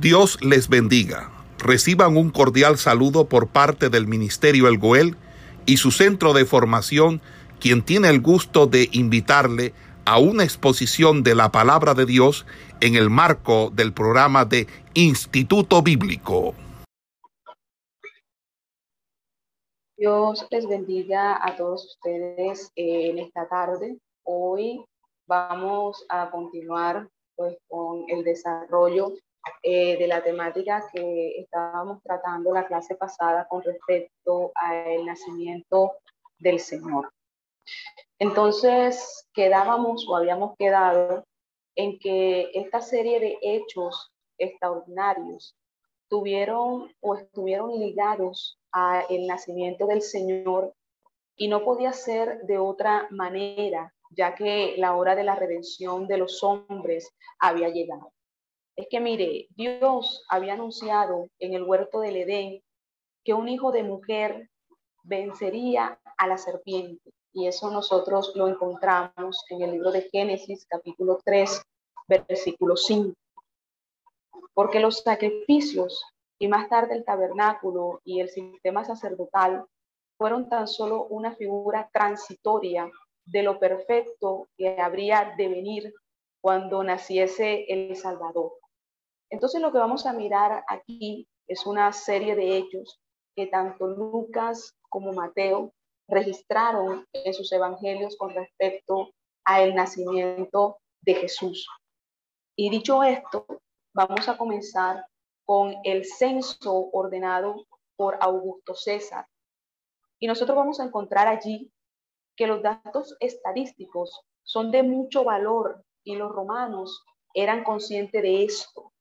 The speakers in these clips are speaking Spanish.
Dios les bendiga. Reciban un cordial saludo por parte del Ministerio El Goel y su centro de formación, quien tiene el gusto de invitarle a una exposición de la palabra de Dios en el marco del programa de Instituto Bíblico. Dios les bendiga a todos ustedes en esta tarde. Hoy vamos a continuar pues, con el desarrollo eh, de la temática que estábamos tratando la clase pasada con respecto al nacimiento del Señor. Entonces, quedábamos o habíamos quedado en que esta serie de hechos extraordinarios tuvieron o estuvieron ligados al nacimiento del Señor y no podía ser de otra manera, ya que la hora de la redención de los hombres había llegado. Es que mire, Dios había anunciado en el huerto del Edén que un hijo de mujer vencería a la serpiente. Y eso nosotros lo encontramos en el libro de Génesis capítulo 3, versículo 5. Porque los sacrificios y más tarde el tabernáculo y el sistema sacerdotal fueron tan solo una figura transitoria de lo perfecto que habría de venir cuando naciese el Salvador. Entonces lo que vamos a mirar aquí es una serie de hechos que tanto Lucas como Mateo registraron en sus evangelios con respecto al nacimiento de Jesús. Y dicho esto, vamos a comenzar con el censo ordenado por Augusto César. Y nosotros vamos a encontrar allí que los datos estadísticos son de mucho valor y los romanos eran conscientes de esto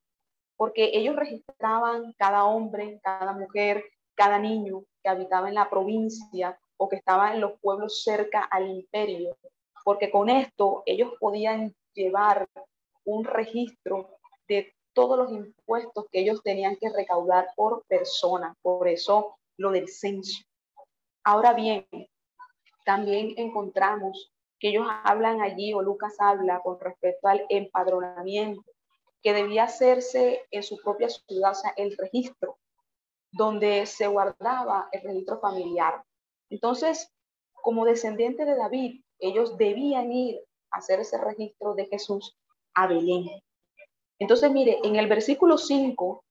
porque ellos registraban cada hombre, cada mujer, cada niño que habitaba en la provincia o que estaba en los pueblos cerca al imperio, porque con esto ellos podían llevar un registro de todos los impuestos que ellos tenían que recaudar por persona, por eso lo del censo. Ahora bien, también encontramos que ellos hablan allí, o Lucas habla con respecto al empadronamiento, que debía hacerse en su propia ciudad, o sea, el registro, donde se guardaba el registro familiar. Entonces, como descendiente de David, ellos debían ir a hacer ese registro de Jesús a Belén. Entonces, mire, en el versículo 5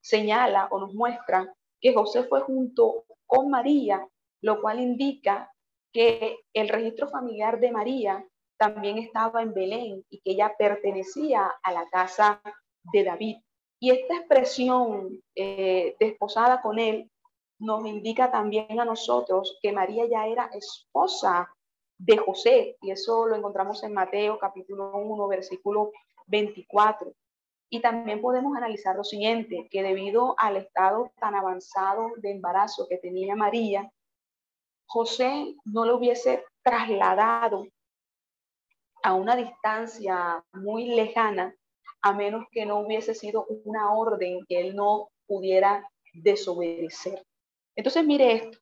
señala o nos muestra que José fue junto con María, lo cual indica que el registro familiar de María también estaba en Belén y que ella pertenecía a la casa de David. Y esta expresión eh, desposada con él nos indica también a nosotros que María ya era esposa de José, y eso lo encontramos en Mateo capítulo 1, versículo 24. Y también podemos analizar lo siguiente, que debido al estado tan avanzado de embarazo que tenía María, José no lo hubiese trasladado a una distancia muy lejana, a menos que no hubiese sido una orden que él no pudiera desobedecer. Entonces, mire esto,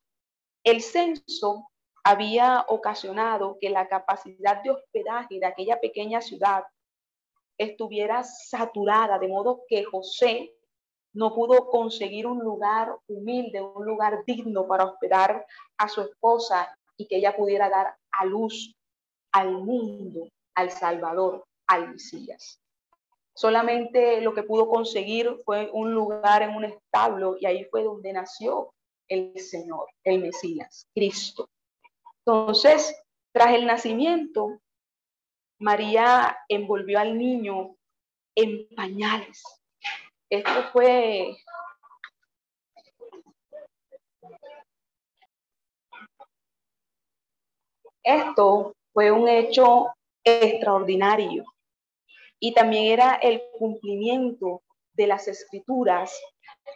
el censo había ocasionado que la capacidad de hospedaje de aquella pequeña ciudad estuviera saturada, de modo que José no pudo conseguir un lugar humilde, un lugar digno para hospedar a su esposa y que ella pudiera dar a luz al mundo, al Salvador, al Mesías. Solamente lo que pudo conseguir fue un lugar en un establo y ahí fue donde nació el Señor, el Mesías, Cristo. Entonces, tras el nacimiento, María envolvió al niño en pañales. Esto fue Esto fue un hecho extraordinario y también era el cumplimiento de las escrituras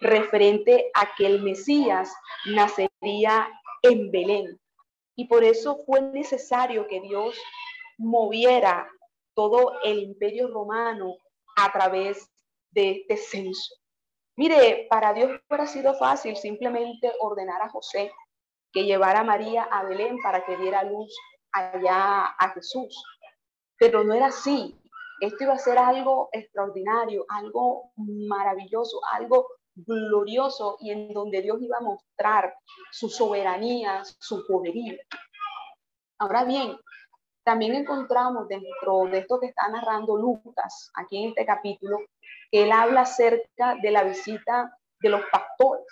referente a que el Mesías nacería en Belén. Y por eso fue necesario que Dios moviera todo el imperio romano a través de este censo. Mire, para Dios hubiera sido fácil simplemente ordenar a José que llevara a María a Belén para que diera luz allá a Jesús. Pero no era así. Esto iba a ser algo extraordinario, algo maravilloso, algo glorioso y en donde Dios iba a mostrar su soberanía, su poderío. Ahora bien, también encontramos dentro de esto que está narrando Lucas, aquí en este capítulo, que él habla acerca de la visita de los pastores.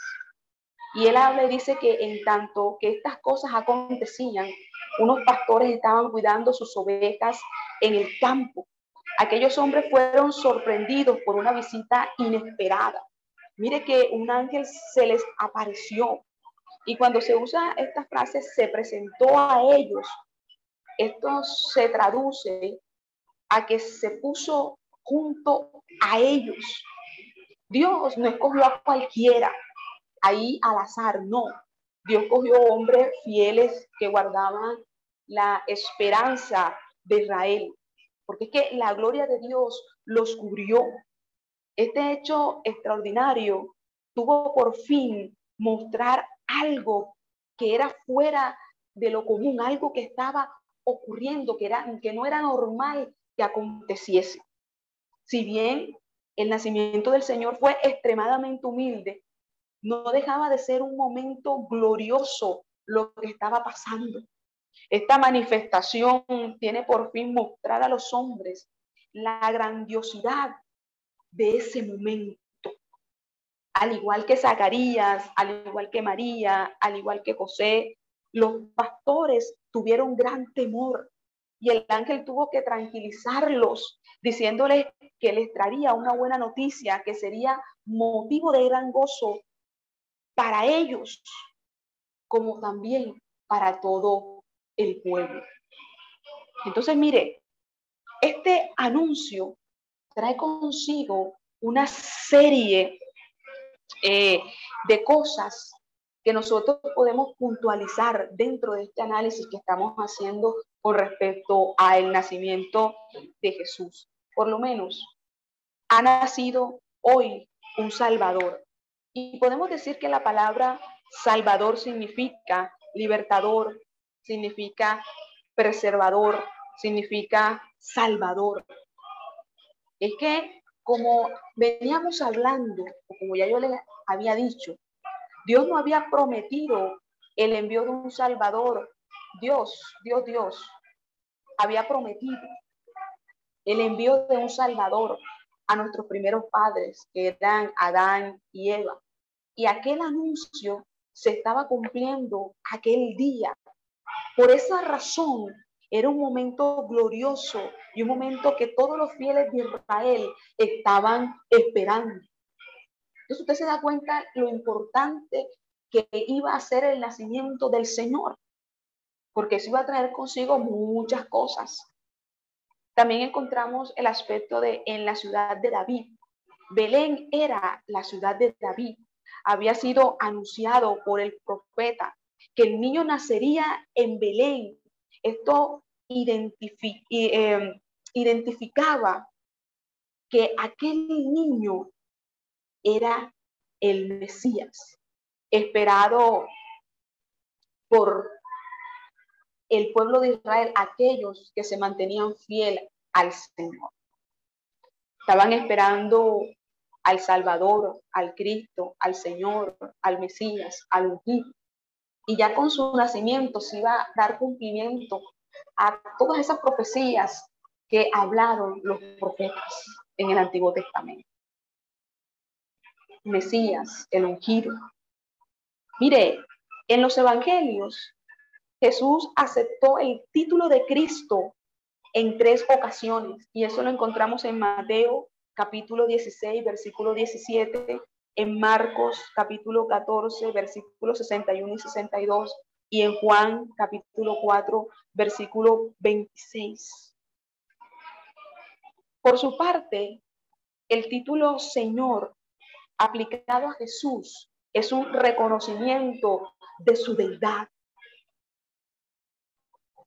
Y él habla y dice que en tanto que estas cosas acontecían, unos pastores estaban cuidando sus ovejas en el campo. Aquellos hombres fueron sorprendidos por una visita inesperada. Mire que un ángel se les apareció. Y cuando se usa esta frase, se presentó a ellos. Esto se traduce a que se puso junto a ellos. Dios no escogió a cualquiera ahí al azar, no. Dios cogió hombres fieles que guardaban la esperanza de Israel, porque es que la gloria de Dios los cubrió. Este hecho extraordinario tuvo por fin mostrar algo que era fuera de lo común, algo que estaba ocurriendo, que, era, que no era normal que aconteciese. Si bien el nacimiento del Señor fue extremadamente humilde, no dejaba de ser un momento glorioso lo que estaba pasando. Esta manifestación tiene por fin mostrar a los hombres la grandiosidad de ese momento. Al igual que Zacarías, al igual que María, al igual que José, los pastores tuvieron gran temor y el ángel tuvo que tranquilizarlos, diciéndoles que les traería una buena noticia, que sería motivo de gran gozo para ellos, como también para todo el pueblo. Entonces, mire, este anuncio trae consigo una serie eh, de cosas que nosotros podemos puntualizar dentro de este análisis que estamos haciendo con respecto al nacimiento de Jesús. Por lo menos, ha nacido hoy un Salvador. Y podemos decir que la palabra Salvador significa libertador, significa preservador, significa salvador. Es que como veníamos hablando, como ya yo le había dicho, Dios no había prometido el envío de un Salvador. Dios, Dios, Dios, había prometido el envío de un Salvador a nuestros primeros padres, que eran Adán y Eva. Y aquel anuncio se estaba cumpliendo aquel día. Por esa razón, era un momento glorioso y un momento que todos los fieles de Israel estaban esperando. Entonces usted se da cuenta lo importante que iba a ser el nacimiento del Señor, porque eso iba a traer consigo muchas cosas. También encontramos el aspecto de en la ciudad de David. Belén era la ciudad de David. Había sido anunciado por el profeta que el niño nacería en Belén. Esto Em, identificaba que aquel niño era el Mesías, esperado por el pueblo de Israel, aquellos que se mantenían fiel al Señor. Estaban esperando al Salvador, al Cristo, al Señor, al Mesías, al ungido. Y ya con su nacimiento se iba a dar cumplimiento a todas esas profecías que hablaron los profetas en el Antiguo Testamento. Mesías, el ungido. Mire, en los evangelios, Jesús aceptó el título de Cristo en tres ocasiones y eso lo encontramos en Mateo capítulo 16, versículo 17, en Marcos capítulo 14, versículos 61 y 62 y en Juan capítulo 4, versículo 26. Por su parte, el título Señor aplicado a Jesús es un reconocimiento de su deidad.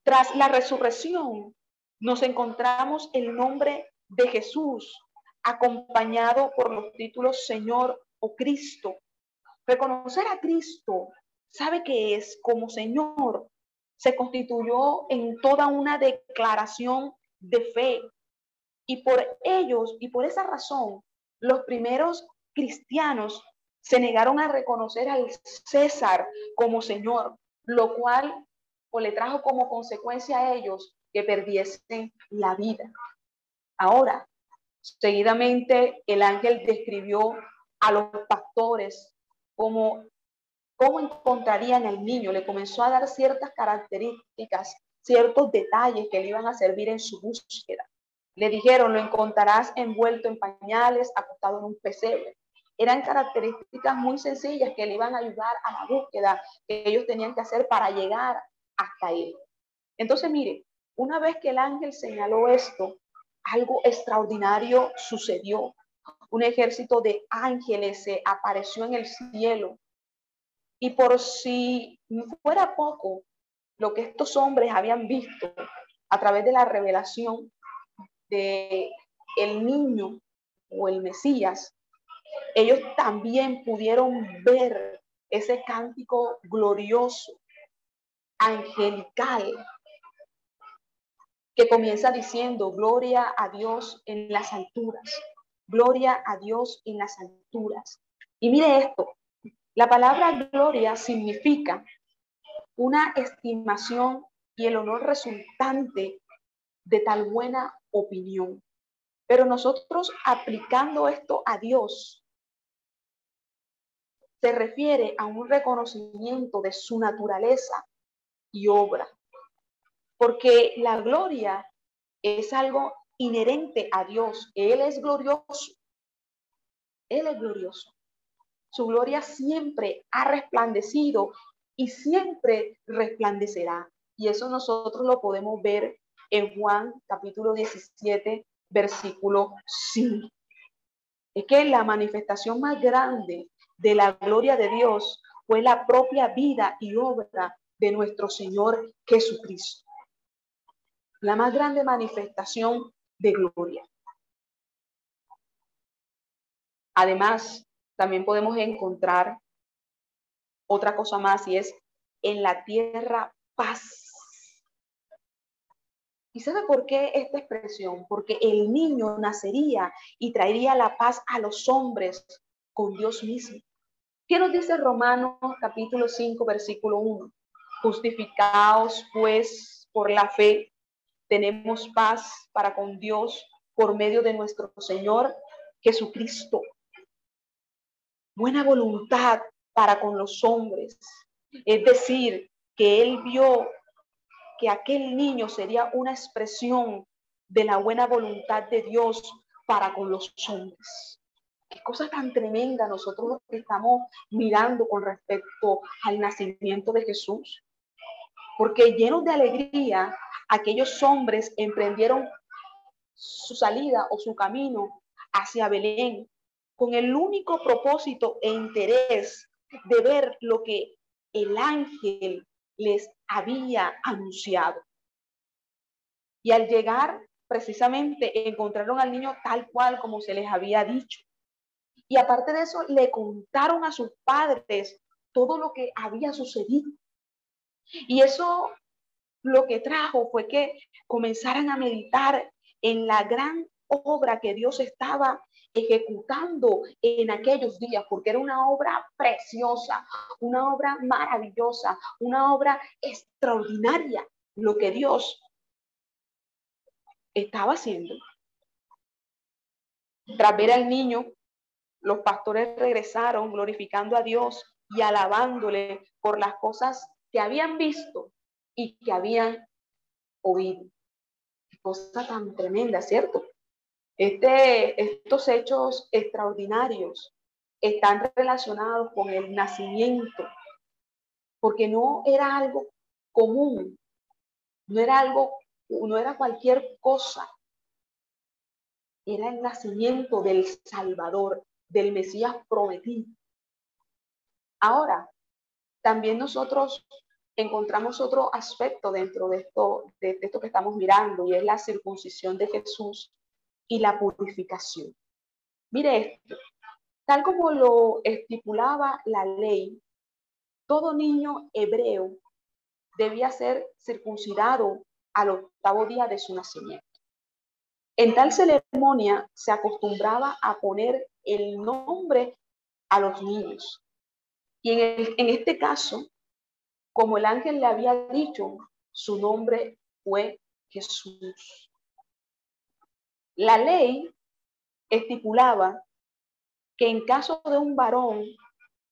Tras la resurrección, nos encontramos el nombre de Jesús acompañado por los títulos Señor o Cristo. Reconocer a Cristo sabe que es como Señor, se constituyó en toda una declaración de fe. Y por ellos y por esa razón, los primeros cristianos se negaron a reconocer al César como Señor, lo cual o le trajo como consecuencia a ellos que perdiesen la vida. Ahora, seguidamente el ángel describió a los pastores como cómo encontrarían al niño, le comenzó a dar ciertas características, ciertos detalles que le iban a servir en su búsqueda. Le dijeron, lo encontrarás envuelto en pañales, acostado en un pesebre. Eran características muy sencillas que le iban a ayudar a la búsqueda que ellos tenían que hacer para llegar hasta él. Entonces, mire, una vez que el ángel señaló esto, algo extraordinario sucedió. Un ejército de ángeles se apareció en el cielo. Y por si fuera poco lo que estos hombres habían visto a través de la revelación de el niño o el Mesías, ellos también pudieron ver ese cántico glorioso, angelical, que comienza diciendo, gloria a Dios en las alturas, gloria a Dios en las alturas. Y mire esto, la palabra gloria significa una estimación y el honor resultante de tal buena opinión. Pero nosotros aplicando esto a Dios, se refiere a un reconocimiento de su naturaleza y obra. Porque la gloria es algo inherente a Dios. Él es glorioso. Él es glorioso. Su gloria siempre ha resplandecido y siempre resplandecerá. Y eso nosotros lo podemos ver en Juan capítulo 17, versículo 5. Es que la manifestación más grande de la gloria de Dios fue la propia vida y obra de nuestro Señor Jesucristo. La más grande manifestación de gloria. Además, también podemos encontrar otra cosa más y es en la tierra paz ¿Y sabe por qué esta expresión? Porque el niño nacería y traería la paz a los hombres con Dios mismo. ¿Qué nos dice Romanos capítulo 5, versículo 1? Justificaos pues por la fe, tenemos paz para con Dios por medio de nuestro Señor Jesucristo. Buena voluntad para con los hombres. Es decir, que Él vio que aquel niño sería una expresión de la buena voluntad de Dios para con los hombres. Qué cosa tan tremenda nosotros estamos mirando con respecto al nacimiento de Jesús. Porque llenos de alegría, aquellos hombres emprendieron su salida o su camino hacia Belén con el único propósito e interés de ver lo que el ángel les había anunciado. Y al llegar, precisamente encontraron al niño tal cual como se les había dicho. Y aparte de eso, le contaron a sus padres todo lo que había sucedido. Y eso lo que trajo fue que comenzaran a meditar en la gran obra que Dios estaba ejecutando en aquellos días, porque era una obra preciosa, una obra maravillosa, una obra extraordinaria, lo que Dios estaba haciendo. Tras ver al niño, los pastores regresaron glorificando a Dios y alabándole por las cosas que habían visto y que habían oído. cosa tan tremenda, ¿cierto? Este, estos hechos extraordinarios están relacionados con el nacimiento, porque no era algo común, no era algo, no era cualquier cosa, era el nacimiento del Salvador, del Mesías prometido. Ahora, también nosotros encontramos otro aspecto dentro de esto, de esto que estamos mirando, y es la circuncisión de Jesús y la purificación. Mire esto, tal como lo estipulaba la ley, todo niño hebreo debía ser circuncidado al octavo día de su nacimiento. En tal ceremonia se acostumbraba a poner el nombre a los niños. Y en, en este caso, como el ángel le había dicho, su nombre fue Jesús. La ley estipulaba que en caso de un varón,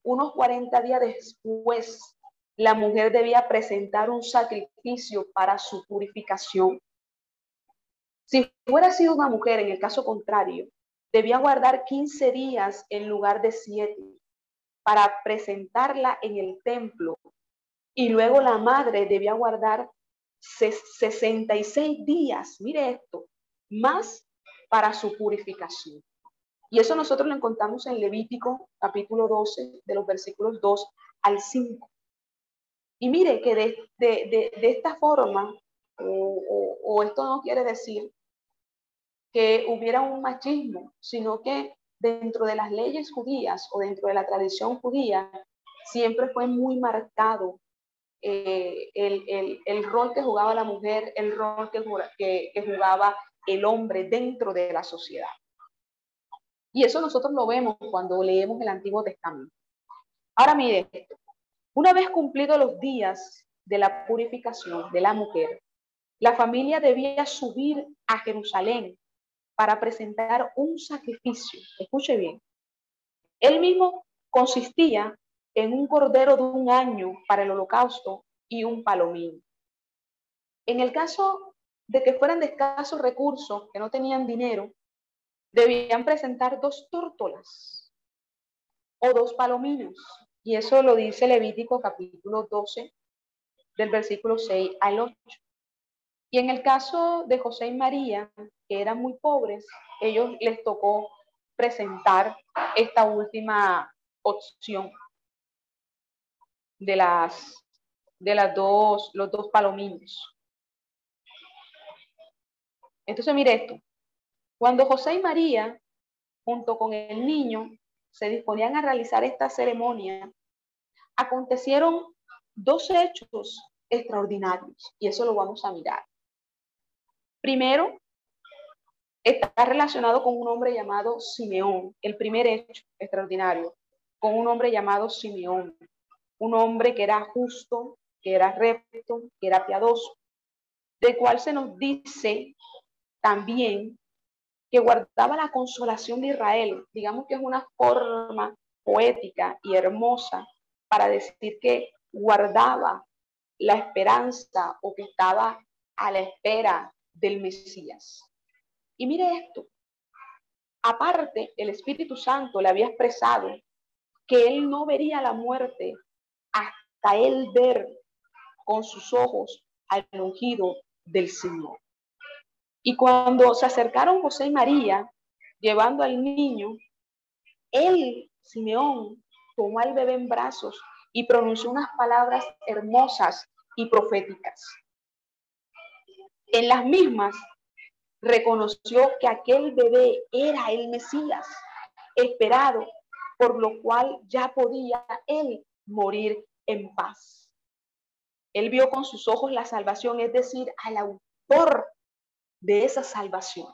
unos 40 días después, la mujer debía presentar un sacrificio para su purificación. Si fuera sido una mujer, en el caso contrario, debía guardar 15 días en lugar de 7 para presentarla en el templo. Y luego la madre debía guardar 66 días, mire esto, más para su purificación. Y eso nosotros lo encontramos en Levítico capítulo 12, de los versículos 2 al 5. Y mire que de, de, de, esta forma, o, o, esto no quiere decir que hubiera un machismo, sino que dentro de las leyes judías o dentro de la tradición judía, siempre fue muy marcado eh, el, el, el, rol que jugaba la mujer, el rol que, jugaba el hombre dentro de la sociedad. Y eso nosotros lo vemos cuando leemos el Antiguo Testamento. Ahora mire. Una vez cumplidos los días de la purificación de la mujer, la familia debía subir a Jerusalén para presentar un sacrificio. Escuche bien. Él mismo consistía en un cordero de un año para el holocausto y un palomín. En el caso de que fueran de escasos recursos, que no tenían dinero, debían presentar dos tórtolas o dos palominos. Y eso lo dice Levítico capítulo 12, del versículo 6 al 8. Y en el caso de José y María, que eran muy pobres, ellos les tocó presentar esta última opción de las de las dos los dos palominos. Entonces mire esto. Cuando José y María, junto con el niño, se disponían a realizar esta ceremonia, acontecieron dos hechos extraordinarios y eso lo vamos a mirar. Primero, está relacionado con un hombre llamado Simeón, el primer hecho extraordinario, con un hombre llamado Simeón, un hombre que era justo, que era recto, que era piadoso, del cual se nos dice también que guardaba la consolación de Israel. Digamos que es una forma poética y hermosa para decir que guardaba la esperanza o que estaba a la espera del Mesías. Y mire esto, aparte el Espíritu Santo le había expresado que él no vería la muerte hasta él ver con sus ojos al ungido del Señor. Y cuando se acercaron José y María, llevando al niño, él, Simeón, tomó al bebé en brazos y pronunció unas palabras hermosas y proféticas. En las mismas reconoció que aquel bebé era el Mesías esperado, por lo cual ya podía él morir en paz. Él vio con sus ojos la salvación, es decir, al autor de esa salvación,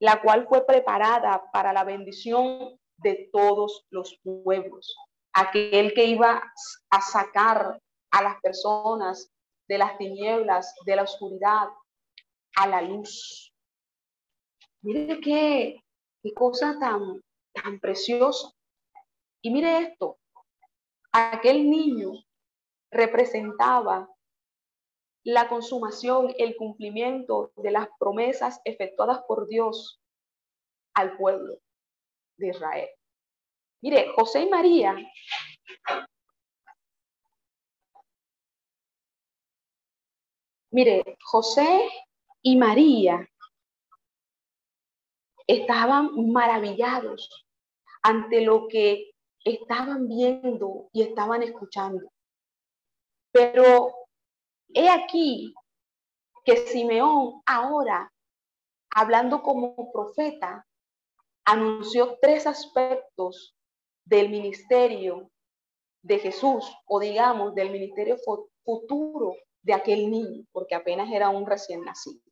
la cual fue preparada para la bendición de todos los pueblos. Aquel que iba a sacar a las personas de las tinieblas, de la oscuridad, a la luz. Mire qué, qué cosa tan, tan preciosa. Y mire esto, aquel niño representaba la consumación, el cumplimiento de las promesas efectuadas por Dios al pueblo de Israel. Mire, José y María Mire, José y María estaban maravillados ante lo que estaban viendo y estaban escuchando. Pero He aquí que Simeón ahora, hablando como profeta, anunció tres aspectos del ministerio de Jesús, o digamos, del ministerio futuro de aquel niño, porque apenas era un recién nacido.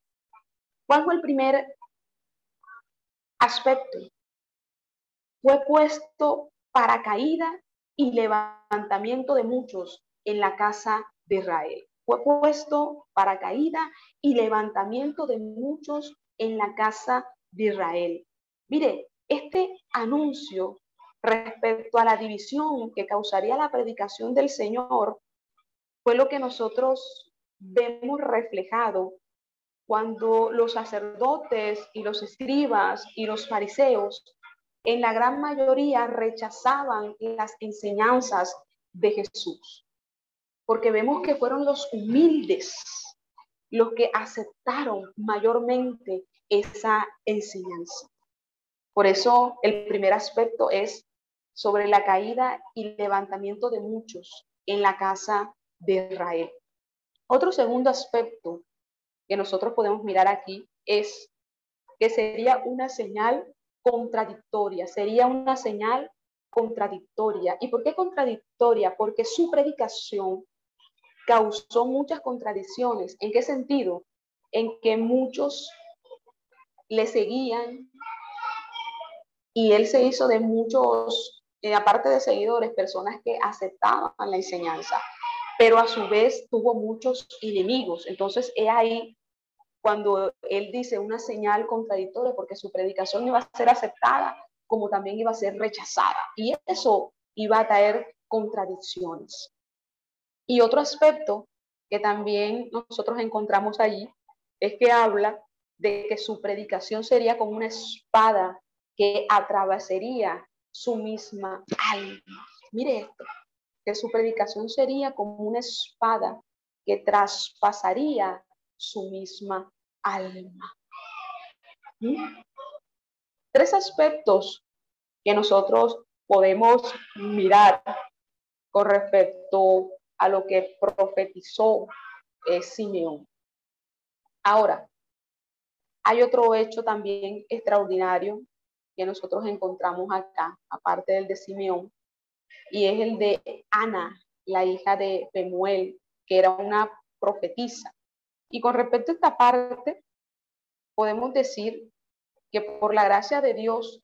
¿Cuál fue el primer aspecto? Fue puesto para caída y levantamiento de muchos en la casa de Israel. Fue puesto para caída y levantamiento de muchos en la casa de Israel. Mire, este anuncio respecto a la división que causaría la predicación del Señor fue lo que nosotros vemos reflejado cuando los sacerdotes y los escribas y los fariseos en la gran mayoría rechazaban las enseñanzas de Jesús, porque vemos que fueron los humildes los que aceptaron mayormente esa enseñanza. Por eso el primer aspecto es sobre la caída y levantamiento de muchos en la casa de Israel. Otro segundo aspecto que nosotros podemos mirar aquí es que sería una señal contradictoria, sería una señal contradictoria. ¿Y por qué contradictoria? Porque su predicación causó muchas contradicciones. ¿En qué sentido? En que muchos le seguían y él se hizo de muchos, eh, aparte de seguidores, personas que aceptaban la enseñanza, pero a su vez tuvo muchos enemigos. Entonces es ahí cuando él dice una señal contradictoria, porque su predicación iba a ser aceptada como también iba a ser rechazada. Y eso iba a traer contradicciones. Y otro aspecto que también nosotros encontramos allí es que habla de que su predicación sería como una espada que atravesaría su misma alma. Mire esto, que su predicación sería como una espada que traspasaría su misma alma. Tres aspectos que nosotros podemos mirar con respecto a lo que profetizó eh, Simeón. Ahora, hay otro hecho también extraordinario que nosotros encontramos acá, aparte del de Simeón, y es el de Ana, la hija de Pemuel, que era una profetisa. Y con respecto a esta parte, podemos decir que por la gracia de Dios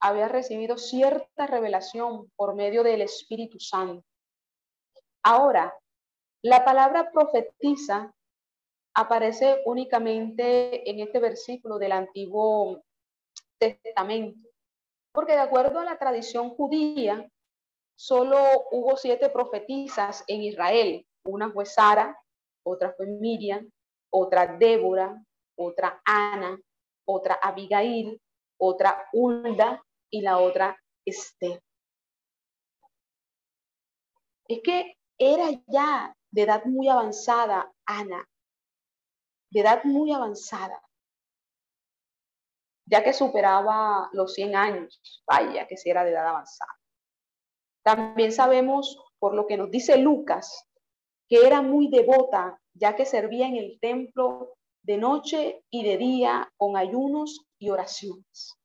había recibido cierta revelación por medio del Espíritu Santo. Ahora, la palabra profetiza aparece únicamente en este versículo del Antiguo Testamento, porque de acuerdo a la tradición judía, solo hubo siete profetisas en Israel. Una fue Sara, otra fue Miriam, otra Débora, otra Ana, otra Abigail, otra Hulda y la otra Esther. Es que era ya de edad muy avanzada Ana, de edad muy avanzada, ya que superaba los 100 años, vaya que si era de edad avanzada. También sabemos, por lo que nos dice Lucas, que era muy devota, ya que servía en el templo de noche y de día con ayunos y oraciones.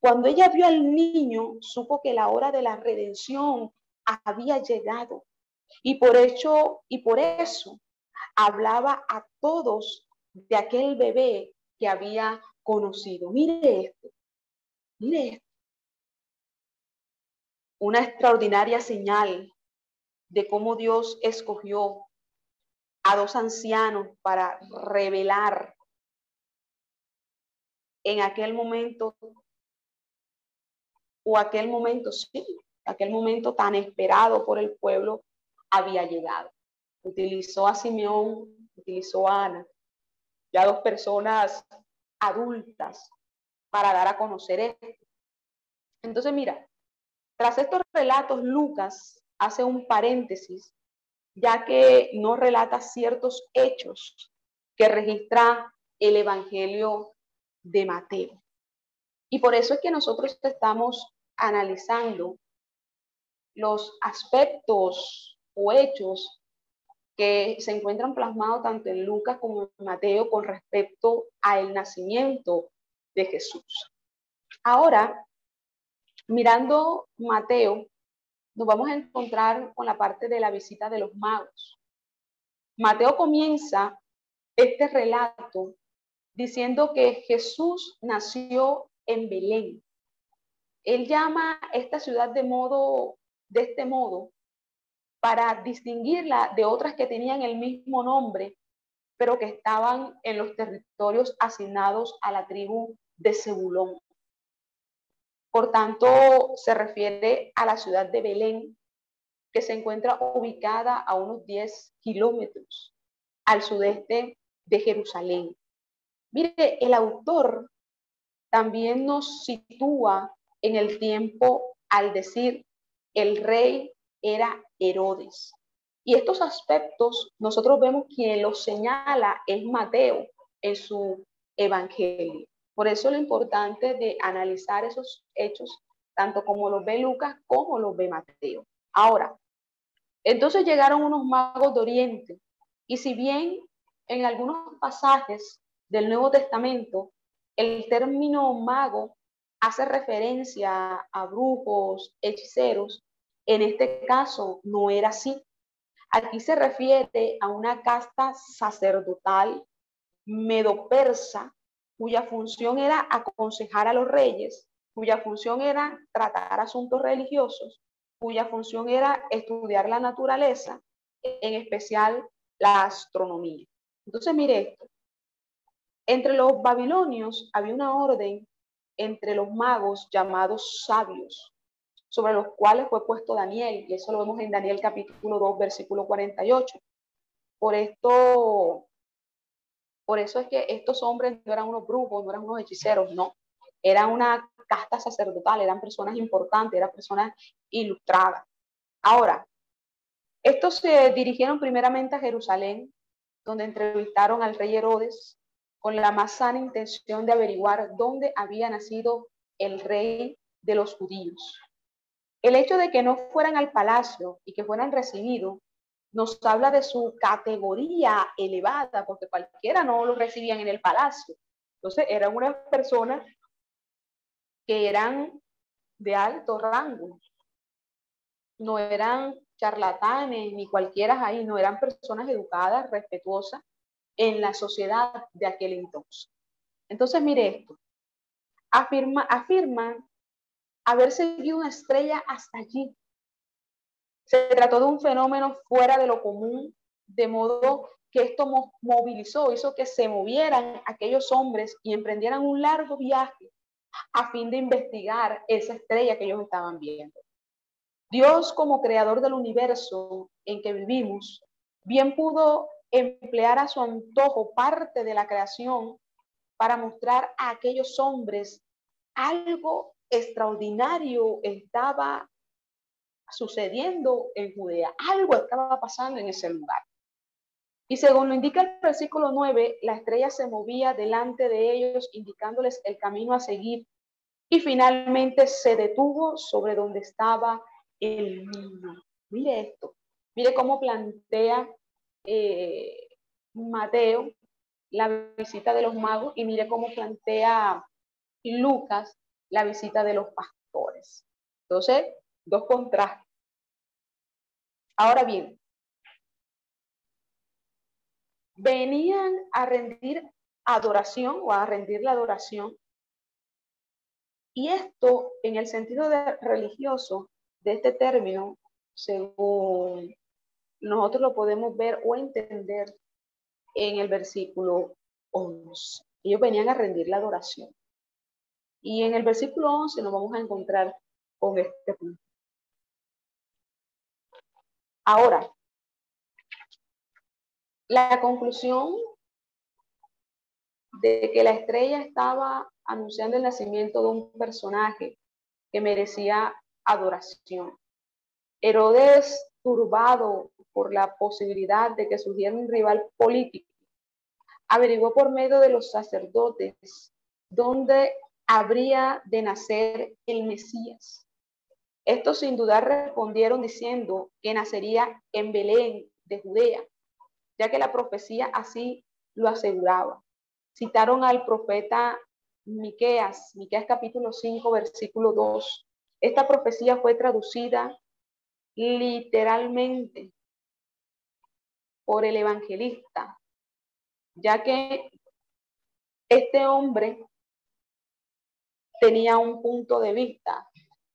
Cuando ella vio al niño, supo que la hora de la redención había llegado y por hecho y por eso hablaba a todos de aquel bebé que había conocido. Mire esto, mire esto. Una extraordinaria señal de cómo Dios escogió a dos ancianos para revelar en aquel momento o aquel momento, sí, aquel momento tan esperado por el pueblo había llegado. Utilizó a Simeón, utilizó a Ana, ya dos personas adultas para dar a conocer esto. Entonces, mira, tras estos relatos, Lucas hace un paréntesis ya que no relata ciertos hechos que registra el Evangelio de Mateo. Y por eso es que nosotros estamos analizando los aspectos o hechos que se encuentran plasmados tanto en Lucas como en Mateo con respecto al nacimiento de Jesús. Ahora, mirando Mateo, nos vamos a encontrar con la parte de la visita de los magos. Mateo comienza este relato diciendo que Jesús nació en Belén. Él llama esta ciudad de modo, de este modo, para distinguirla de otras que tenían el mismo nombre, pero que estaban en los territorios asignados a la tribu de Zebulón. Por tanto, se refiere a la ciudad de Belén, que se encuentra ubicada a unos 10 kilómetros al sudeste de Jerusalén. Mire, el autor también nos sitúa en el tiempo al decir el rey era Herodes. Y estos aspectos nosotros vemos quien los señala es Mateo en su evangelio. Por eso lo importante de analizar esos hechos, tanto como los ve Lucas como los ve Mateo. Ahora, entonces llegaron unos magos de Oriente y si bien en algunos pasajes del Nuevo Testamento el término mago hace referencia a brujos, hechiceros, en este caso no era así. Aquí se refiere a una casta sacerdotal medo-persa cuya función era aconsejar a los reyes, cuya función era tratar asuntos religiosos, cuya función era estudiar la naturaleza, en especial la astronomía. Entonces, mire esto. Entre los babilonios había una orden entre los magos llamados sabios, sobre los cuales fue puesto Daniel, y eso lo vemos en Daniel capítulo 2, versículo 48. Por esto, por eso es que estos hombres no eran unos brujos, no eran unos hechiceros, no, eran una casta sacerdotal, eran personas importantes, eran personas ilustradas. Ahora, estos se dirigieron primeramente a Jerusalén, donde entrevistaron al rey Herodes con la más sana intención de averiguar dónde había nacido el rey de los judíos. El hecho de que no fueran al palacio y que fueran recibidos nos habla de su categoría elevada, porque cualquiera no lo recibían en el palacio. Entonces eran unas personas que eran de alto rango, no eran charlatanes ni cualquiera ahí, no eran personas educadas, respetuosas en la sociedad de aquel entonces. Entonces, mire esto. Afirma, haber seguido una estrella hasta allí. Se trató de un fenómeno fuera de lo común, de modo que esto movilizó, hizo que se movieran aquellos hombres y emprendieran un largo viaje a fin de investigar esa estrella que ellos estaban viendo. Dios como creador del universo en que vivimos, bien pudo emplear a su antojo parte de la creación para mostrar a aquellos hombres algo extraordinario estaba sucediendo en Judea, algo estaba pasando en ese lugar. Y según lo indica el versículo 9, la estrella se movía delante de ellos, indicándoles el camino a seguir, y finalmente se detuvo sobre donde estaba el niño. Mire esto, mire cómo plantea eh, Mateo la visita de los magos y mire cómo plantea Lucas la visita de los pastores. Entonces, dos contrastes. Ahora bien, venían a rendir adoración o a rendir la adoración. Y esto, en el sentido religioso de este término, según nosotros lo podemos ver o entender en el versículo 11. Ellos venían a rendir la adoración. Y en el versículo 11 nos vamos a encontrar con este punto. Ahora, la conclusión de que la estrella estaba anunciando el nacimiento de un personaje que merecía adoración. Herodes, turbado por la posibilidad de que surgiera un rival político, averiguó por medio de los sacerdotes dónde habría de nacer el Mesías. Estos sin duda respondieron diciendo que nacería en Belén de Judea, ya que la profecía así lo aseguraba. Citaron al profeta Miqueas, Miqueas capítulo 5, versículo 2. Esta profecía fue traducida literalmente por el evangelista, ya que Este hombre tenía un punto de vista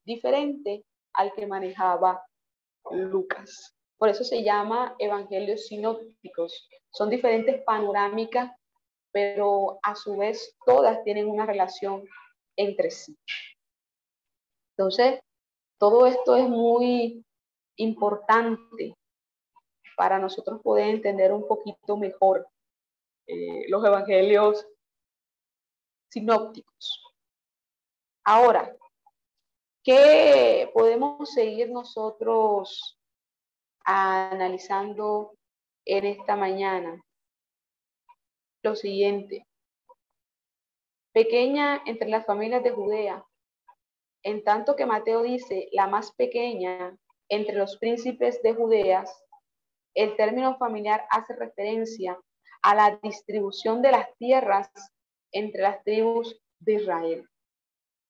diferente al que manejaba Lucas. Por eso se llama evangelios sinópticos. Son diferentes panorámicas, pero a su vez todas tienen una relación entre sí. Entonces, todo esto es muy importante para nosotros poder entender un poquito mejor eh, los evangelios sinópticos. Ahora, ¿qué podemos seguir nosotros analizando en esta mañana? Lo siguiente. Pequeña entre las familias de Judea, en tanto que Mateo dice la más pequeña entre los príncipes de Judeas, el término familiar hace referencia a la distribución de las tierras entre las tribus de Israel.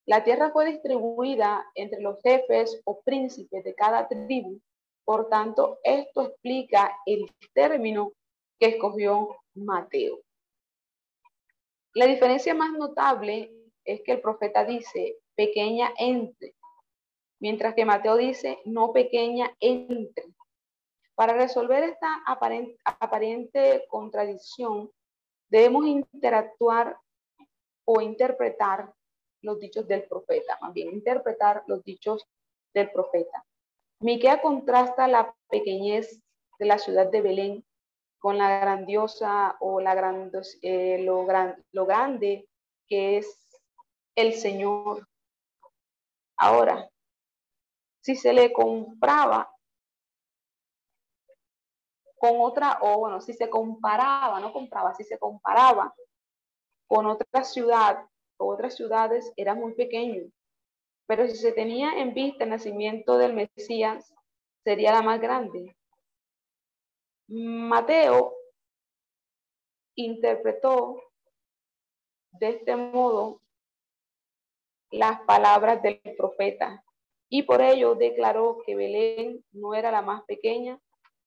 La tierra fue distribuida entre los jefes o príncipes de cada tribu, por tanto, esto explica el término que escogió Mateo. La diferencia más notable es que el profeta dice pequeña entre, mientras que Mateo dice no pequeña entre. Para resolver esta aparente, contradicción, debemos interactuar o interpretar los dichos del profeta, más bien interpretar los dichos del profeta. Miquea contrasta la pequeñez de la ciudad de Belén con la grandiosa o la grandos, eh, lo, lo grande que es el Señor. Ahora, si se le compraba con otra, o bueno, si se comparaba, no compraba, si se comparaba con otra ciudad otras ciudades, era muy pequeño. Pero si se tenía en vista el nacimiento del Mesías, sería la más grande. Mateo interpretó de este modo las palabras del profeta y por ello declaró que Belén no era la más pequeña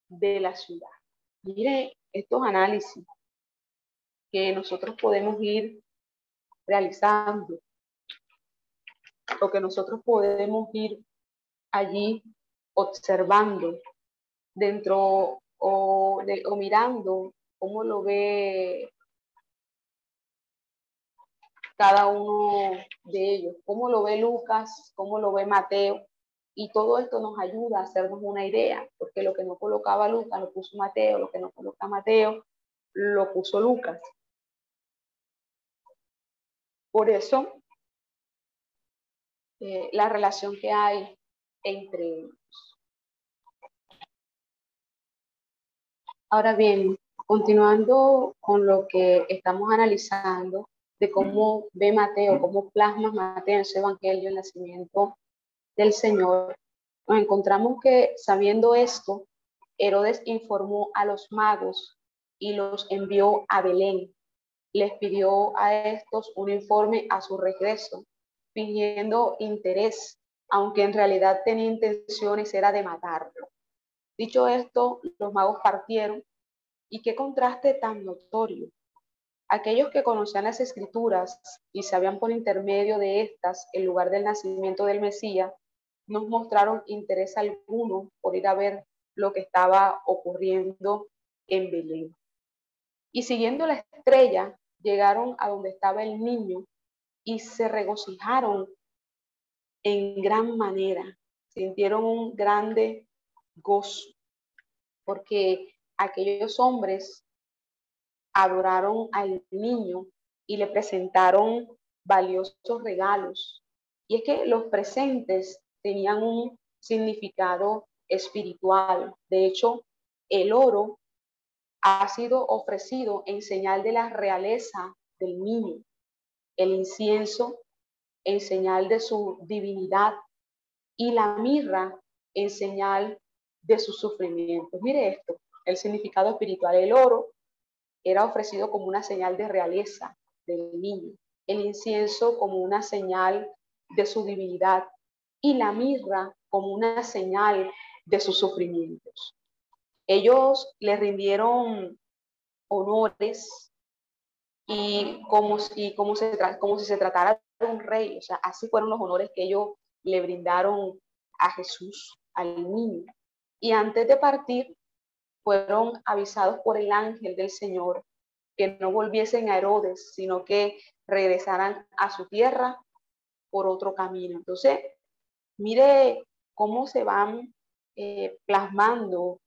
de la ciudad. Mire estos análisis que nosotros podemos ir realizando, lo que nosotros podemos ir allí observando dentro o, mirando cómo lo ve cada uno de ellos, cómo lo ve Lucas, cómo lo ve Mateo, y todo esto nos ayuda a hacernos una idea, porque lo que no colocaba Lucas lo puso Mateo, lo que no coloca Mateo lo puso Lucas. Por eso, eh, la relación que hay entre ellos. Ahora bien, continuando con lo que estamos analizando de cómo ve Mateo, cómo plasma Mateo en su evangelio el nacimiento del Señor, nos encontramos que sabiendo esto, Herodes informó a los magos y los envió a Belén. Les pidió a estos un informe a su regreso, fingiendo interés, aunque en realidad tenía intenciones era de matarlo. Dicho esto, los magos partieron y qué contraste tan notorio. Aquellos que conocían las escrituras y sabían por intermedio de estas el lugar del nacimiento del Mesías, no mostraron interés alguno por ir a ver lo que estaba ocurriendo en Belén. Y siguiendo la estrella, llegaron a donde estaba el niño y se regocijaron en gran manera, sintieron un grande gozo, porque aquellos hombres adoraron al niño y le presentaron valiosos regalos. Y es que los presentes tenían un significado espiritual. De hecho, el oro ha sido ofrecido en señal de la realeza del niño, el incienso en señal de su divinidad y la mirra en señal de su sufrimiento. Mire esto, el significado espiritual. El oro era ofrecido como una señal de realeza del niño, el incienso como una señal de su divinidad y la mirra como una señal de sus sufrimientos. Ellos le rindieron honores y como, y como, se, como si se tratara de un rey. O sea, así fueron los honores que ellos le brindaron a Jesús, al niño. Y antes de partir, fueron avisados por el ángel del Señor que no volviesen a Herodes, sino que regresaran a su tierra por otro camino. Entonces, mire cómo se van eh, plasmando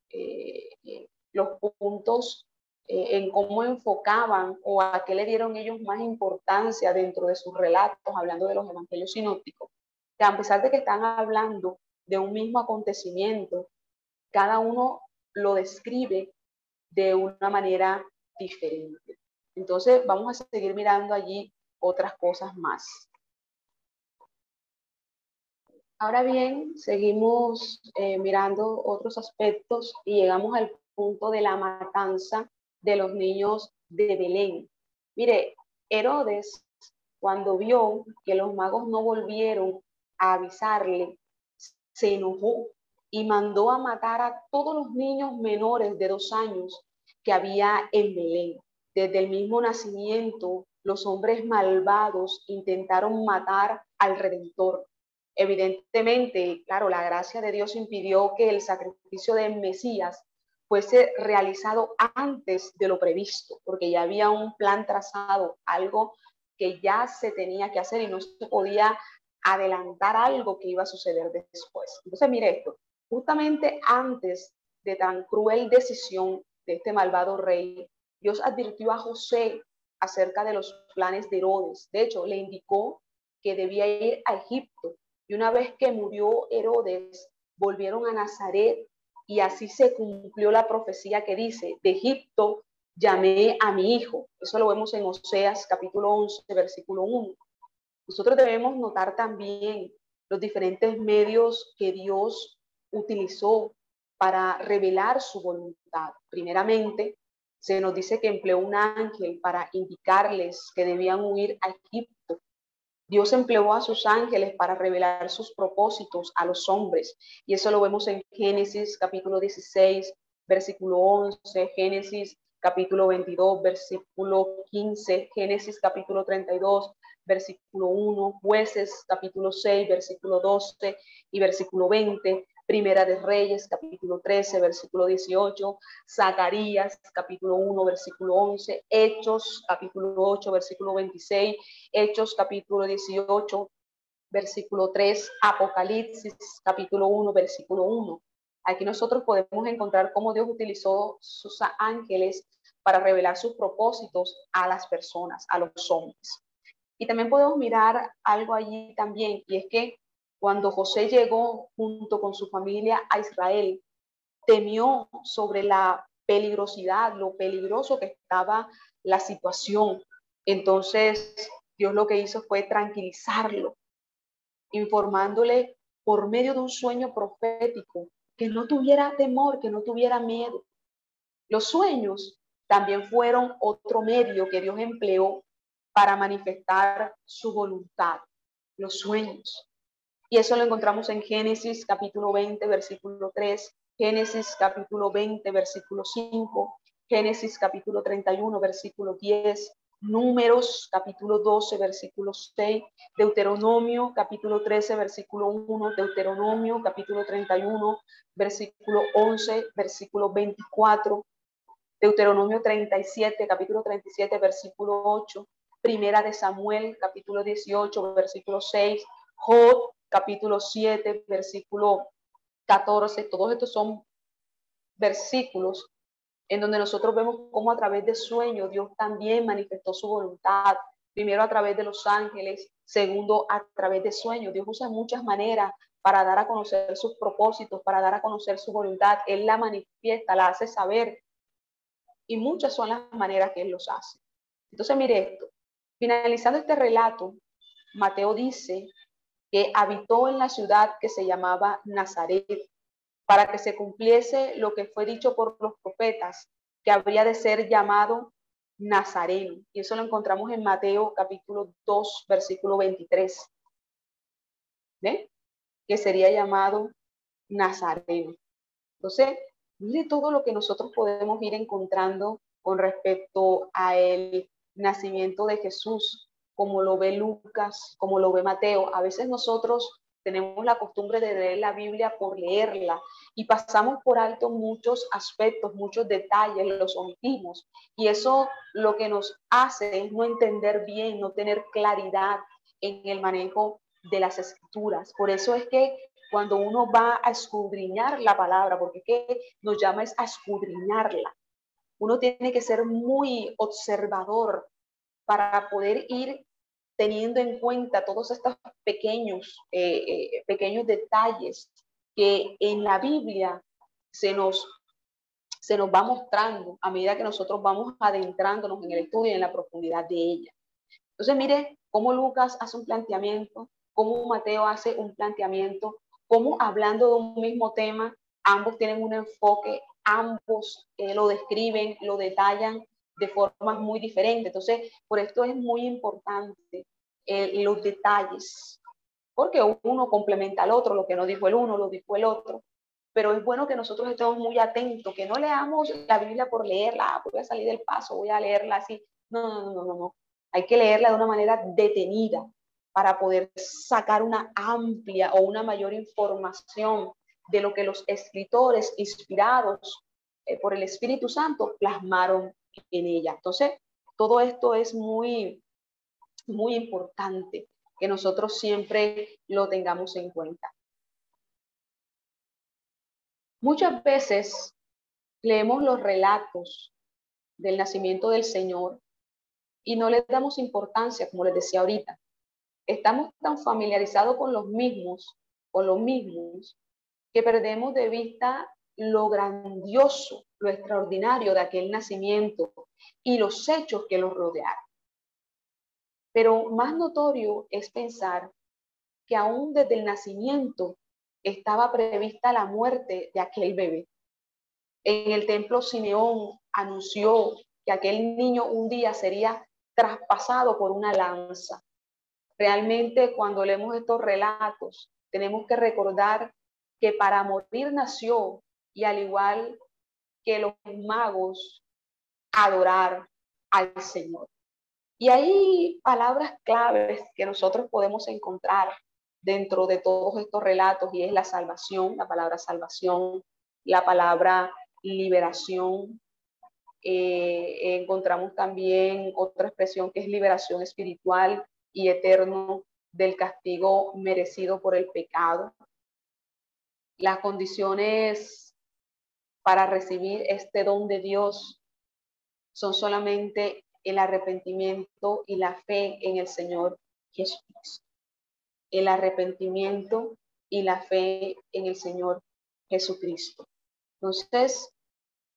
los puntos en cómo enfocaban o a qué le dieron ellos más importancia dentro de sus relatos, hablando de los evangelios sinópticos, que a pesar de que están hablando de un mismo acontecimiento, cada uno lo describe de una manera diferente. Entonces, vamos a seguir mirando allí otras cosas más. Ahora bien, seguimos eh, mirando otros aspectos y llegamos al punto de la matanza de los niños de Belén. Mire, Herodes, cuando vio que los magos no volvieron a avisarle, se enojó y mandó a matar a todos los niños menores de dos años que había en Belén. Desde el mismo nacimiento, los hombres malvados intentaron matar al Redentor. Evidentemente, claro, la gracia de Dios impidió que el sacrificio de Mesías fuese realizado antes de lo previsto, porque ya había un plan trazado, algo que ya se tenía que hacer y no se podía adelantar algo que iba a suceder después. Entonces, mire esto, justamente antes de tan cruel decisión de este malvado rey, Dios advirtió a José acerca de los planes de Herodes. De hecho, le indicó que debía ir a Egipto. Y una vez que murió Herodes, volvieron a Nazaret y así se cumplió la profecía que dice, de Egipto llamé a mi hijo. Eso lo vemos en Oseas capítulo 11, versículo 1. Nosotros debemos notar también los diferentes medios que Dios utilizó para revelar su voluntad. Primeramente, se nos dice que empleó un ángel para indicarles que debían huir a Egipto. Dios empleó a sus ángeles para revelar sus propósitos a los hombres. Y eso lo vemos en Génesis capítulo 16, versículo 11, Génesis capítulo 22, versículo 15, Génesis capítulo 32, versículo 1, Jueces capítulo 6, versículo 12 y versículo 20, Primera de Reyes, capítulo 13, versículo 18, Zacarías, capítulo 1, versículo 11, Hechos, capítulo 8, versículo 26, Hechos, capítulo 18, versículo 3, Apocalipsis, capítulo 1, versículo 1. Aquí nosotros podemos encontrar cómo Dios utilizó sus ángeles para revelar sus propósitos a las personas, a los hombres. Y también podemos mirar algo allí también, y es que cuando José llegó junto con su familia a Israel, temió sobre la peligrosidad, lo peligroso que estaba la situación. Entonces, Dios lo que hizo fue tranquilizarlo, informándole por medio de un sueño profético que no tuviera temor, que no tuviera miedo. Los sueños también fueron otro medio que Dios empleó para manifestar su voluntad. Los sueños. Y eso lo encontramos en Génesis capítulo 20, versículo 3, Génesis capítulo 20, versículo 5, Génesis capítulo 31, versículo 10, Números capítulo 12, versículo 6, Deuteronomio capítulo 13, versículo 1, Deuteronomio capítulo 31, versículo 11, versículo 24, Deuteronomio 37, capítulo 37, versículo 8, Primera de Samuel capítulo 18, versículo 6, Job capítulo 7, versículo 14, todos estos son versículos en donde nosotros vemos cómo a través de sueños Dios también manifestó su voluntad, primero a través de los ángeles, segundo a través de sueños. Dios usa muchas maneras para dar a conocer sus propósitos, para dar a conocer su voluntad. Él la manifiesta, la hace saber. Y muchas son las maneras que Él los hace. Entonces, mire esto. Finalizando este relato, Mateo dice que habitó en la ciudad que se llamaba Nazaret, para que se cumpliese lo que fue dicho por los profetas, que habría de ser llamado Nazareno. Y eso lo encontramos en Mateo capítulo 2, versículo 23. ¿Ve? Que sería llamado Nazareno. Entonces, mire todo lo que nosotros podemos ir encontrando con respecto a el nacimiento de Jesús, como lo ve Lucas, como lo ve Mateo. A veces nosotros tenemos la costumbre de leer la Biblia por leerla y pasamos por alto muchos aspectos, muchos detalles, los omitimos. Y eso lo que nos hace es no entender bien, no tener claridad en el manejo de las escrituras. Por eso es que cuando uno va a escudriñar la palabra, porque que nos llama es a escudriñarla, uno tiene que ser muy observador para poder ir teniendo en cuenta todos estos pequeños, eh, eh, pequeños detalles que en la Biblia se nos, se nos va mostrando a medida que nosotros vamos adentrándonos en el estudio y en la profundidad de ella. Entonces, mire cómo Lucas hace un planteamiento, cómo Mateo hace un planteamiento, cómo hablando de un mismo tema, ambos tienen un enfoque, ambos eh, lo describen, lo detallan de formas muy diferentes. Entonces, por esto es muy importante eh, los detalles, porque uno complementa al otro, lo que no dijo el uno, lo dijo el otro. Pero es bueno que nosotros estemos muy atentos, que no leamos la Biblia por leerla, ah, voy a salir del paso, voy a leerla así. No, no, no, no, no. Hay que leerla de una manera detenida para poder sacar una amplia o una mayor información de lo que los escritores inspirados eh, por el Espíritu Santo plasmaron en ella. Entonces, todo esto es muy, muy importante que nosotros siempre lo tengamos en cuenta. Muchas veces leemos los relatos del nacimiento del Señor y no le damos importancia, como les decía ahorita. Estamos tan familiarizados con los mismos, con los mismos, que perdemos de vista lo grandioso, lo extraordinario de aquel nacimiento y los hechos que los rodearon. Pero más notorio es pensar que aún desde el nacimiento estaba prevista la muerte de aquel bebé. En el templo Simeón anunció que aquel niño un día sería traspasado por una lanza. Realmente cuando leemos estos relatos, tenemos que recordar que para morir nació y al igual que los magos, adorar al Señor. Y hay palabras claves que nosotros podemos encontrar dentro de todos estos relatos y es la salvación, la palabra salvación, la palabra liberación, eh, encontramos también otra expresión que es liberación espiritual y eterno del castigo merecido por el pecado. Las condiciones para recibir este don de Dios son solamente el arrepentimiento y la fe en el Señor Jesucristo. El arrepentimiento y la fe en el Señor Jesucristo. Entonces,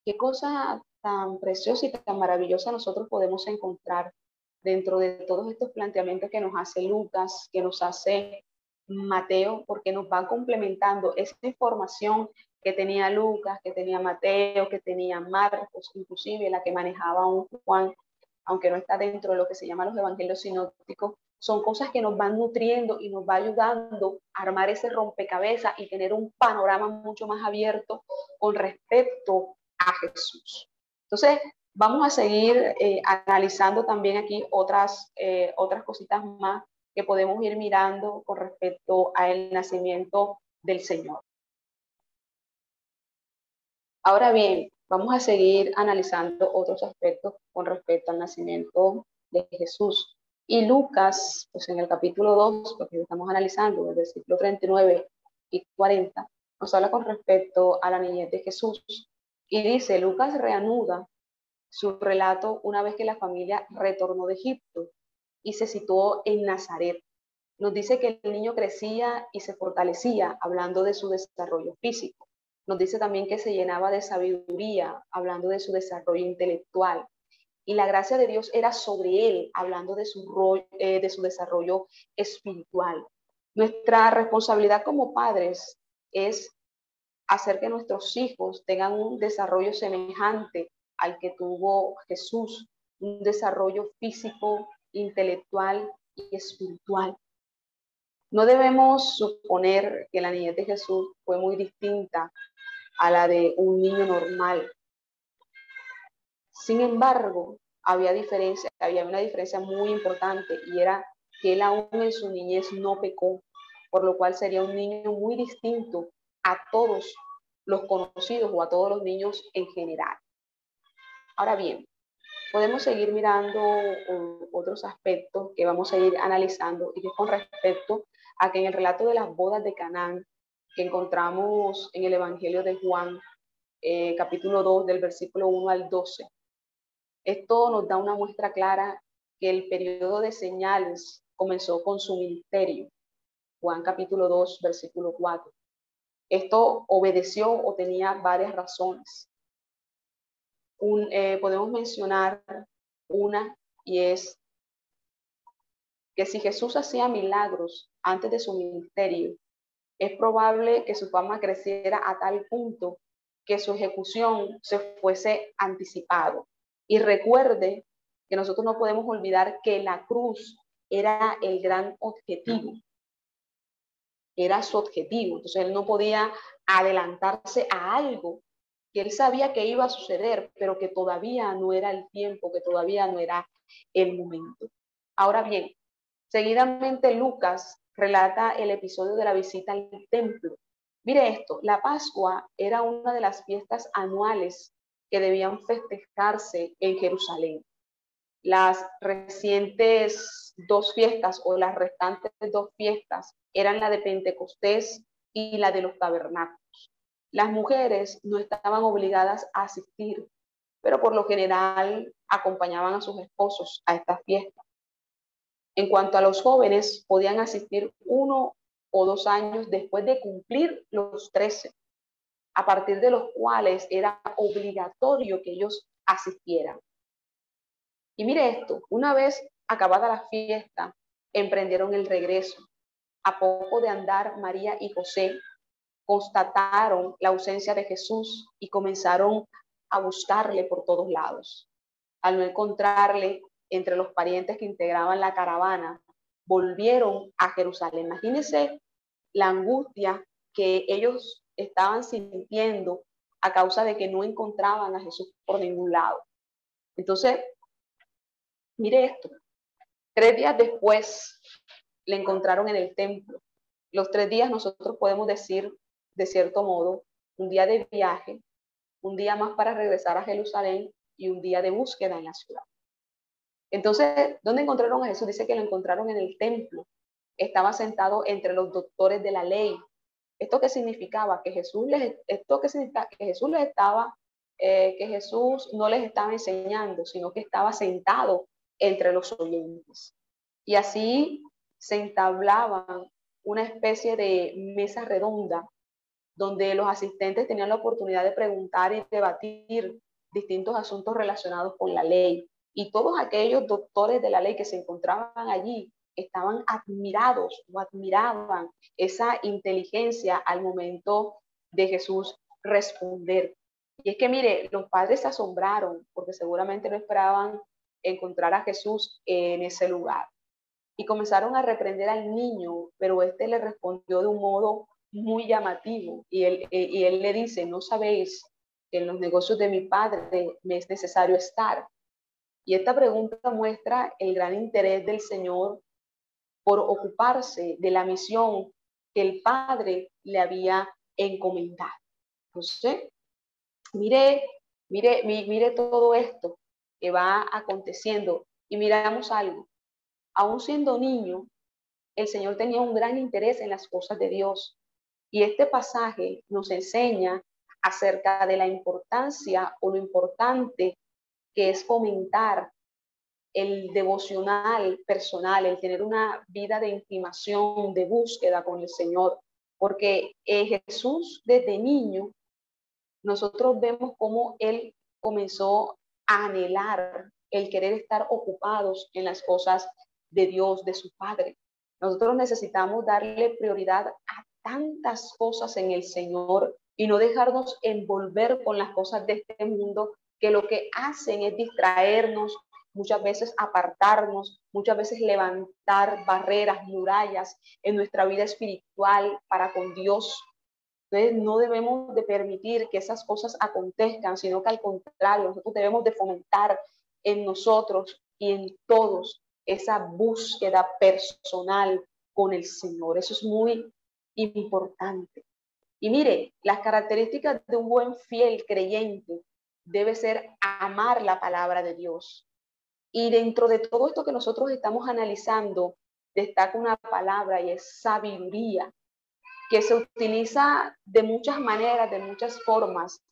qué cosa tan preciosa y tan maravillosa nosotros podemos encontrar dentro de todos estos planteamientos que nos hace Lucas, que nos hace Mateo, porque nos van complementando esa información que tenía Lucas, que tenía Mateo, que tenía Marcos, inclusive la que manejaba un Juan, aunque no está dentro de lo que se llama los evangelios sinópticos, son cosas que nos van nutriendo y nos va ayudando a armar ese rompecabezas y tener un panorama mucho más abierto con respecto a Jesús. Entonces, vamos a seguir eh, analizando también aquí otras, eh, otras cositas más que podemos ir mirando con respecto al nacimiento del Señor. Ahora bien, vamos a seguir analizando otros aspectos con respecto al nacimiento de Jesús. Y Lucas, pues en el capítulo 2, lo que estamos analizando, el versículo 39 y 40, nos habla con respecto a la niñez de Jesús. Y dice, Lucas reanuda su relato una vez que la familia retornó de Egipto y se situó en Nazaret. Nos dice que el niño crecía y se fortalecía, hablando de su desarrollo físico. Nos dice también que se llenaba de sabiduría, hablando de su desarrollo intelectual. Y la gracia de Dios era sobre él, hablando de su, eh, de su desarrollo espiritual. Nuestra responsabilidad como padres es hacer que nuestros hijos tengan un desarrollo semejante al que tuvo Jesús, un desarrollo físico, intelectual y espiritual. No debemos suponer que la niñez de Jesús fue muy distinta a la de un niño normal. Sin embargo, había diferencia, había una diferencia muy importante y era que él aún en su niñez no pecó, por lo cual sería un niño muy distinto a todos los conocidos o a todos los niños en general. Ahora bien, podemos seguir mirando otros aspectos que vamos a ir analizando y que es con respecto a que en el relato de las bodas de Canaán que encontramos en el Evangelio de Juan, eh, capítulo 2, del versículo 1 al 12, esto nos da una muestra clara que el periodo de señales comenzó con su ministerio. Juan capítulo 2, versículo 4. Esto obedeció o tenía varias razones. Eh, podemos mencionar una y es que si Jesús hacía milagros antes de su ministerio, es probable que su fama creciera a tal punto que su ejecución se fuese anticipado. Y recuerde que nosotros no podemos olvidar que la cruz era el gran objetivo era su objetivo. Entonces él no podía adelantarse a algo que él sabía que iba a suceder, pero que todavía no era el tiempo, que todavía no era el momento. Ahora bien, seguidamente Lucas relata el episodio de la visita al templo. Mire esto, la Pascua era una de las fiestas anuales que debían festejarse en Jerusalén. Las recientes dos fiestas o las restantes dos fiestas eran la de Pentecostés y la de los tabernáculos. Las mujeres no estaban obligadas a asistir, pero por lo general acompañaban a sus esposos a esta fiesta. En cuanto a los jóvenes, podían asistir uno o dos años después de cumplir los trece, a partir de los cuales era obligatorio que ellos asistieran. Y mire esto, una vez acabada la fiesta, emprendieron el regreso. A poco de andar, María y José constataron la ausencia de Jesús y comenzaron a buscarle por todos lados. Al no encontrarle entre los parientes que integraban la caravana, volvieron a Jerusalén. Imagínense la angustia que ellos estaban sintiendo a causa de que no encontraban a Jesús por ningún lado. Entonces, mire esto, tres días después le encontraron en el templo. Los tres días nosotros podemos decir, de cierto modo, un día de viaje, un día más para regresar a Jerusalén y un día de búsqueda en la ciudad. Entonces, ¿dónde encontraron a Jesús? Dice que lo encontraron en el templo. Estaba sentado entre los doctores de la ley. ¿Esto qué significaba? Que Jesús les, esto que significa? Que Jesús les estaba, eh, que Jesús no les estaba enseñando, sino que estaba sentado entre los oyentes. Y así se entablaban una especie de mesa redonda donde los asistentes tenían la oportunidad de preguntar y debatir distintos asuntos relacionados con la ley. Y todos aquellos doctores de la ley que se encontraban allí estaban admirados o admiraban esa inteligencia al momento de Jesús responder. Y es que, mire, los padres se asombraron porque seguramente no esperaban encontrar a Jesús en ese lugar y comenzaron a reprender al niño, pero este le respondió de un modo muy llamativo y él, eh, y él le dice, no sabéis que en los negocios de mi padre me es necesario estar. Y esta pregunta muestra el gran interés del Señor por ocuparse de la misión que el Padre le había encomendado. Entonces, mire, mire, mire todo esto que va aconteciendo y miramos algo aún siendo niño, el Señor tenía un gran interés en las cosas de Dios. Y este pasaje nos enseña acerca de la importancia o lo importante que es fomentar el devocional personal, el tener una vida de intimación, de búsqueda con el Señor. Porque Jesús desde niño, nosotros vemos cómo Él comenzó a anhelar el querer estar ocupados en las cosas de Dios, de su Padre. Nosotros necesitamos darle prioridad a tantas cosas en el Señor y no dejarnos envolver con las cosas de este mundo que lo que hacen es distraernos, muchas veces apartarnos, muchas veces levantar barreras, murallas en nuestra vida espiritual para con Dios. Entonces no debemos de permitir que esas cosas acontezcan, sino que al contrario, nosotros debemos de fomentar en nosotros y en todos esa búsqueda personal con el Señor. Eso es muy importante. Y mire, las características de un buen fiel creyente debe ser amar la palabra de Dios. Y dentro de todo esto que nosotros estamos analizando, destaca una palabra y es sabiduría, que se utiliza de muchas maneras, de muchas formas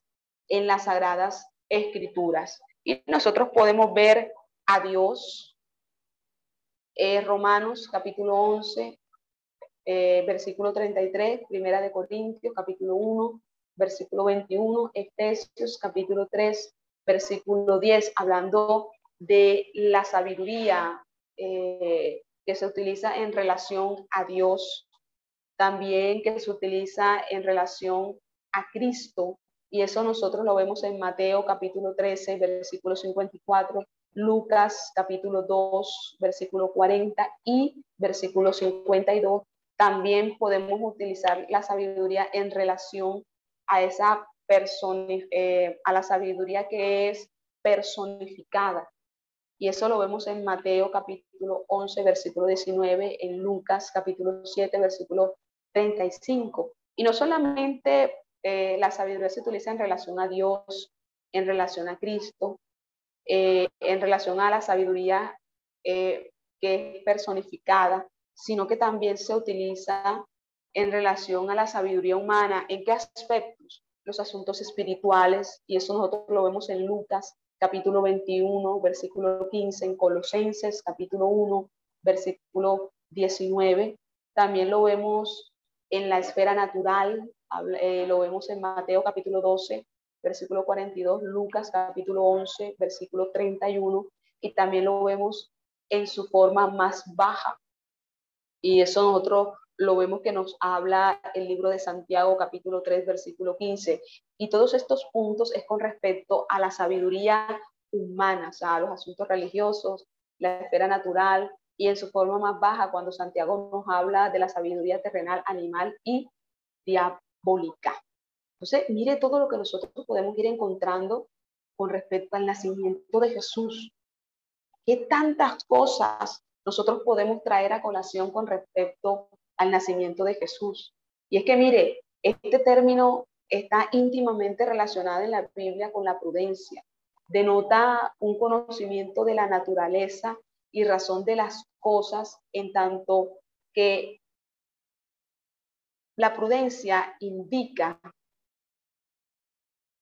en las sagradas escrituras. Y nosotros podemos ver a Dios, eh, Romanos capítulo 11, eh, versículo 33, Primera de Corintios capítulo 1, versículo 21, Efesios capítulo 3, versículo 10, hablando de la sabiduría eh, que se utiliza en relación a Dios, también que se utiliza en relación a Cristo, y eso nosotros lo vemos en Mateo capítulo 13, versículo 54, Lucas capítulo 2, versículo 40 y versículo 52. También podemos utilizar la sabiduría en relación a esa persona, eh, a la sabiduría que es personificada. Y eso lo vemos en Mateo capítulo 11, versículo 19, en Lucas capítulo 7, versículo 35. Y no solamente eh, la sabiduría se utiliza en relación a Dios, en relación a Cristo, eh, en relación a la sabiduría eh, que es personificada, sino que también se utiliza en relación a la sabiduría humana. ¿En qué aspectos? Los asuntos espirituales, y eso nosotros lo vemos en Lucas capítulo 21, versículo 15, en Colosenses capítulo 1, versículo 19. También lo vemos en la esfera natural, eh, lo vemos en Mateo capítulo 12, versículo 42, Lucas capítulo 11, versículo 31, y también lo vemos en su forma más baja. Y eso nosotros lo vemos que nos habla el libro de Santiago capítulo 3, versículo 15. Y todos estos puntos es con respecto a la sabiduría humana, o sea, a los asuntos religiosos, la esfera natural, y en su forma más baja, cuando Santiago nos habla de la sabiduría terrenal, animal y diabólica entonces, mire todo lo que nosotros podemos ir encontrando con respecto al nacimiento de Jesús. ¿Qué tantas cosas nosotros podemos traer a colación con respecto al nacimiento de Jesús? Y es que, mire, este término está íntimamente relacionado en la Biblia con la prudencia. Denota un conocimiento de la naturaleza y razón de las cosas en tanto que la prudencia indica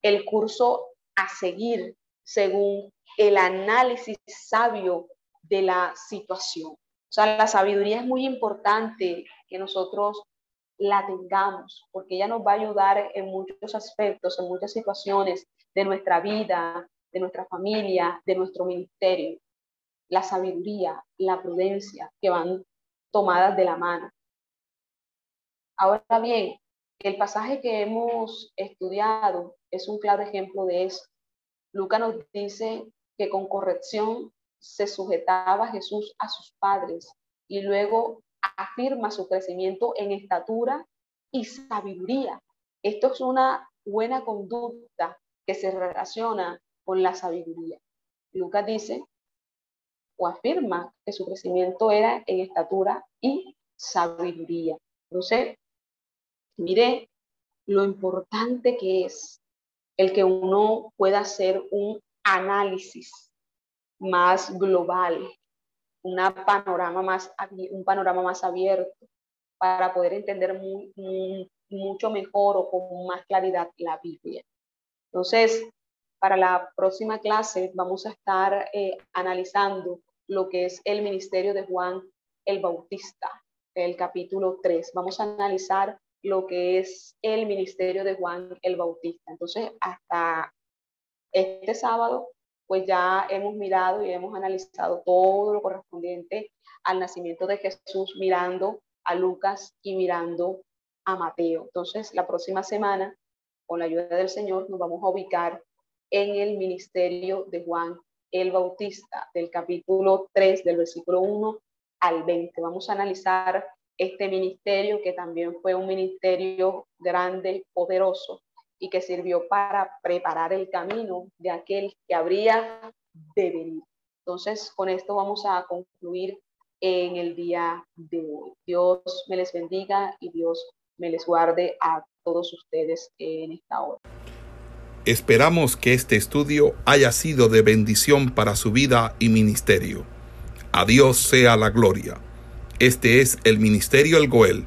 el curso a seguir según el análisis sabio de la situación. O sea, la sabiduría es muy importante que nosotros la tengamos, porque ella nos va a ayudar en muchos aspectos, en muchas situaciones de nuestra vida, de nuestra familia, de nuestro ministerio. La sabiduría, la prudencia que van tomadas de la mano. Ahora bien, el pasaje que hemos estudiado es un claro ejemplo de eso. Lucas nos dice que con corrección se sujetaba Jesús a sus padres y luego afirma su crecimiento en estatura y sabiduría. Esto es una buena conducta que se relaciona con la sabiduría. Lucas dice o afirma que su crecimiento era en estatura y sabiduría. Entonces, Mire lo importante que es el que uno pueda hacer un análisis más global, panorama más, un panorama más abierto para poder entender mucho mejor o con más claridad la Biblia. Entonces, para la próxima clase vamos a estar eh, analizando lo que es el ministerio de Juan el Bautista, el capítulo 3. Vamos a analizar lo que es el ministerio de Juan el Bautista. Entonces, hasta este sábado, pues ya hemos mirado y hemos analizado todo lo correspondiente al nacimiento de Jesús, mirando a Lucas y mirando a Mateo. Entonces, la próxima semana, con la ayuda del Señor, nos vamos a ubicar en el ministerio de Juan el Bautista, del capítulo 3, del versículo 1 al 20. Vamos a analizar este ministerio, que también fue un ministerio grande, poderoso, y que sirvió para preparar el camino de aquel que habría de venir. Entonces, con esto vamos a concluir en el día de hoy. Dios me les bendiga y Dios me les guarde a todos ustedes en esta hora. Esperamos que este estudio haya sido de bendición para su vida y ministerio. A Dios sea la gloria. Este es el Ministerio El Goel,